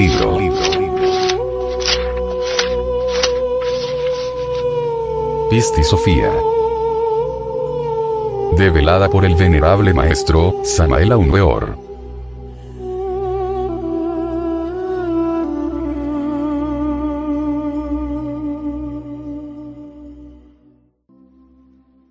Libro. Pisti Sofía. Develada por el venerable maestro, Samael Aunweor.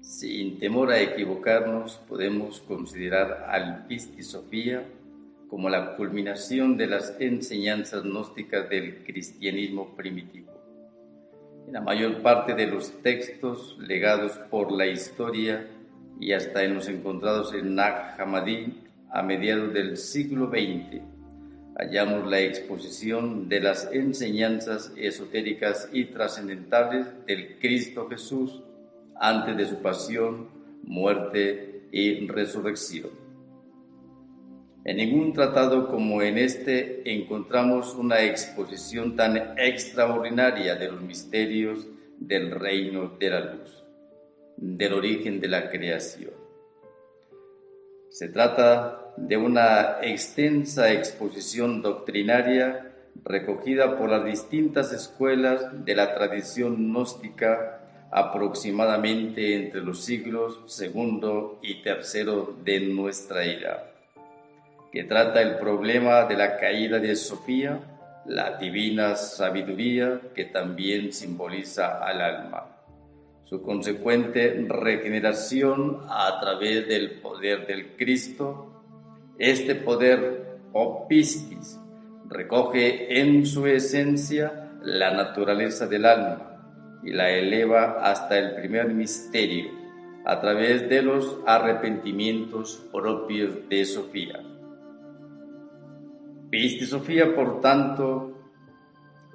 Sin temor a equivocarnos, podemos considerar al Pisti Sofía como la culminación de las enseñanzas gnósticas del cristianismo primitivo. En la mayor parte de los textos legados por la historia y hasta en los encontrados en Nag Hammadi a mediados del siglo XX, hallamos la exposición de las enseñanzas esotéricas y trascendentales del Cristo Jesús antes de su pasión, muerte y resurrección. En ningún tratado como en este encontramos una exposición tan extraordinaria de los misterios del reino de la luz, del origen de la creación. Se trata de una extensa exposición doctrinaria recogida por las distintas escuelas de la tradición gnóstica aproximadamente entre los siglos segundo y tercero de nuestra era que trata el problema de la caída de Sofía, la divina sabiduría que también simboliza al alma, su consecuente regeneración a través del poder del Cristo. Este poder, o recoge en su esencia la naturaleza del alma y la eleva hasta el primer misterio a través de los arrepentimientos propios de Sofía. Sofía, por tanto,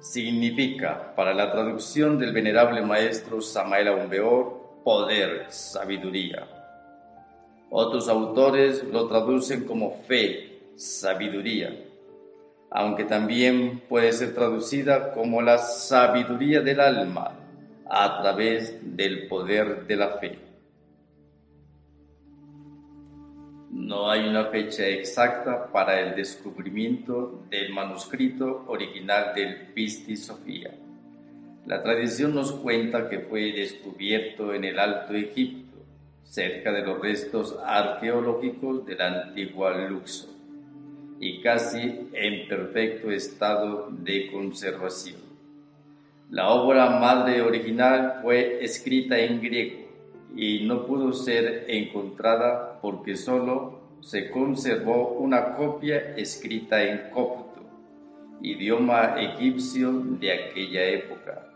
significa, para la traducción del venerable maestro Samael Aumbeor, poder, sabiduría. Otros autores lo traducen como fe, sabiduría, aunque también puede ser traducida como la sabiduría del alma a través del poder de la fe. No hay una fecha exacta para el descubrimiento del manuscrito original del Pisti. La tradición nos cuenta que fue descubierto en el Alto Egipto, cerca de los restos arqueológicos de la antigua Luxor, y casi en perfecto estado de conservación. La obra madre original fue escrita en griego y no pudo ser encontrada porque solo se conservó una copia escrita en copto, idioma egipcio de aquella época.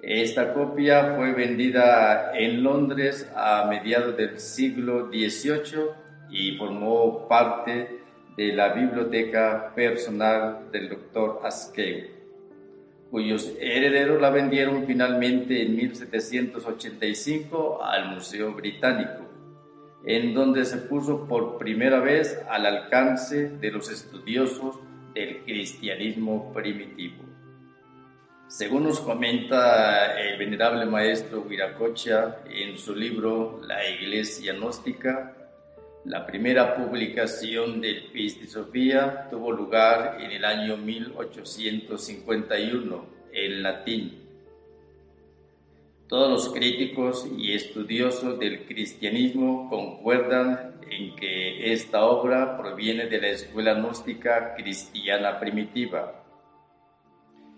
Esta copia fue vendida en Londres a mediados del siglo XVIII y formó parte de la biblioteca personal del doctor Askew, cuyos herederos la vendieron finalmente en 1785 al Museo Británico en donde se puso por primera vez al alcance de los estudiosos del cristianismo primitivo. Según nos comenta el venerable maestro Viracocha en su libro La Iglesia Gnóstica, la primera publicación del Pisti Sofía tuvo lugar en el año 1851 en latín todos los críticos y estudiosos del cristianismo concuerdan en que esta obra proviene de la escuela gnóstica cristiana primitiva,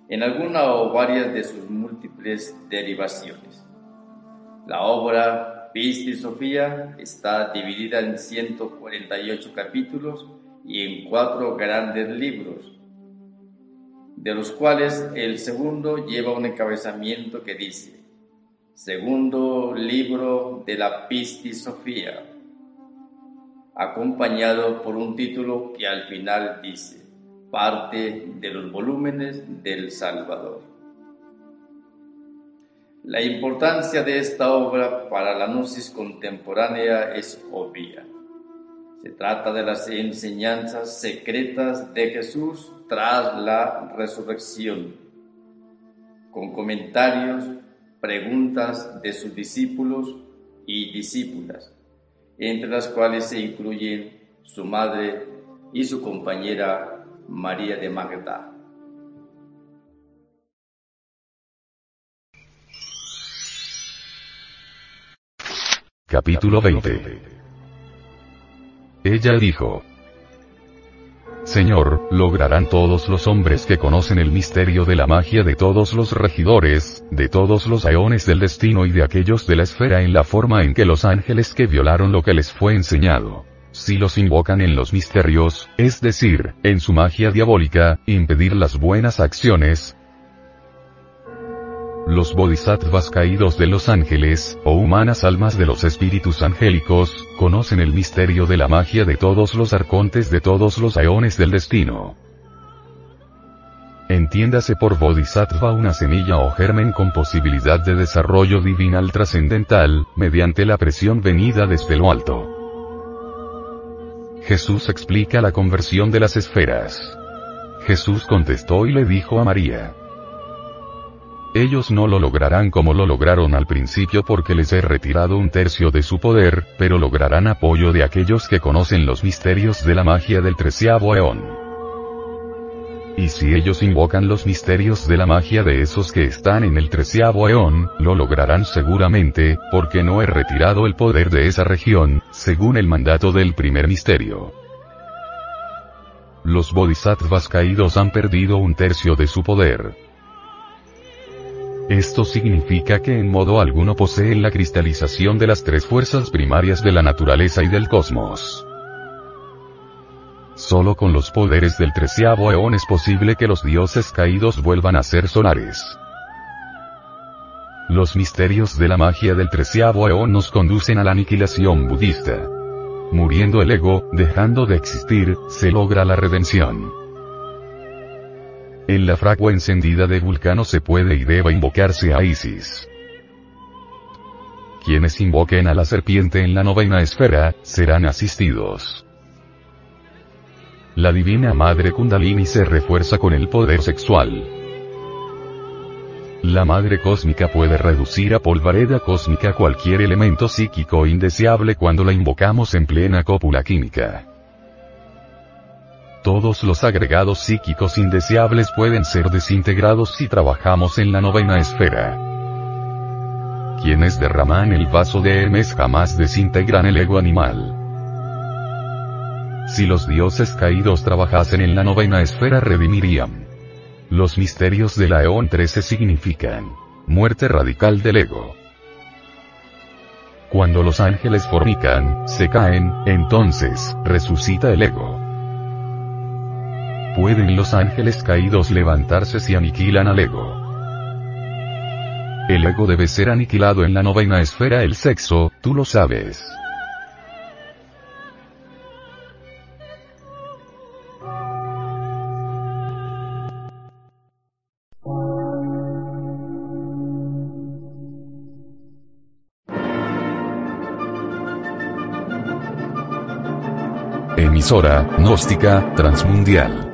en alguna o varias de sus múltiples derivaciones. La obra Pisti Sofía está dividida en 148 capítulos y en cuatro grandes libros, de los cuales el segundo lleva un encabezamiento que dice, segundo libro de la Pisti Sofía, acompañado por un título que al final dice, parte de los volúmenes del Salvador. La importancia de esta obra para la gnosis contemporánea es obvia. Se trata de las enseñanzas secretas de Jesús tras la resurrección, con comentarios, preguntas de sus discípulos y discípulas, entre las cuales se incluyen su madre y su compañera María de Magda. Capítulo 20 Ella dijo, Señor, lograrán todos los hombres que conocen el misterio de la magia de todos los regidores, de todos los aeones del destino y de aquellos de la esfera en la forma en que los ángeles que violaron lo que les fue enseñado si los invocan en los misterios, es decir, en su magia diabólica, impedir las buenas acciones, los bodhisattvas caídos de los ángeles, o humanas almas de los espíritus angélicos, conocen el misterio de la magia de todos los arcontes de todos los aeones del destino. Entiéndase por bodhisattva una semilla o germen con posibilidad de desarrollo divinal trascendental, mediante la presión venida desde lo alto. Jesús explica la conversión de las esferas. Jesús contestó y le dijo a María. Ellos no lo lograrán como lo lograron al principio porque les he retirado un tercio de su poder, pero lograrán apoyo de aquellos que conocen los misterios de la magia del treceavo eón. Y si ellos invocan los misterios de la magia de esos que están en el treceavo eón, lo lograrán seguramente, porque no he retirado el poder de esa región, según el mandato del primer misterio. Los bodhisattvas caídos han perdido un tercio de su poder. Esto significa que en modo alguno poseen la cristalización de las tres fuerzas primarias de la naturaleza y del cosmos. Solo con los poderes del treceavo eón es posible que los dioses caídos vuelvan a ser solares. Los misterios de la magia del treceavo eón nos conducen a la aniquilación budista. Muriendo el ego, dejando de existir, se logra la redención. En la fragua encendida de Vulcano se puede y debe invocarse a Isis. Quienes invoquen a la serpiente en la novena esfera, serán asistidos. La divina madre Kundalini se refuerza con el poder sexual. La madre cósmica puede reducir a polvareda cósmica cualquier elemento psíquico indeseable cuando la invocamos en plena cópula química. Todos los agregados psíquicos indeseables pueden ser desintegrados si trabajamos en la novena esfera. Quienes derraman el vaso de Hermes jamás desintegran el ego animal. Si los dioses caídos trabajasen en la novena esfera redimirían. Los misterios de la Eón 13 significan muerte radical del ego. Cuando los ángeles fornican, se caen, entonces, resucita el ego. ¿Pueden los ángeles caídos levantarse si aniquilan al ego? El ego debe ser aniquilado en la novena esfera el sexo, tú lo sabes. Emisora, gnóstica, transmundial.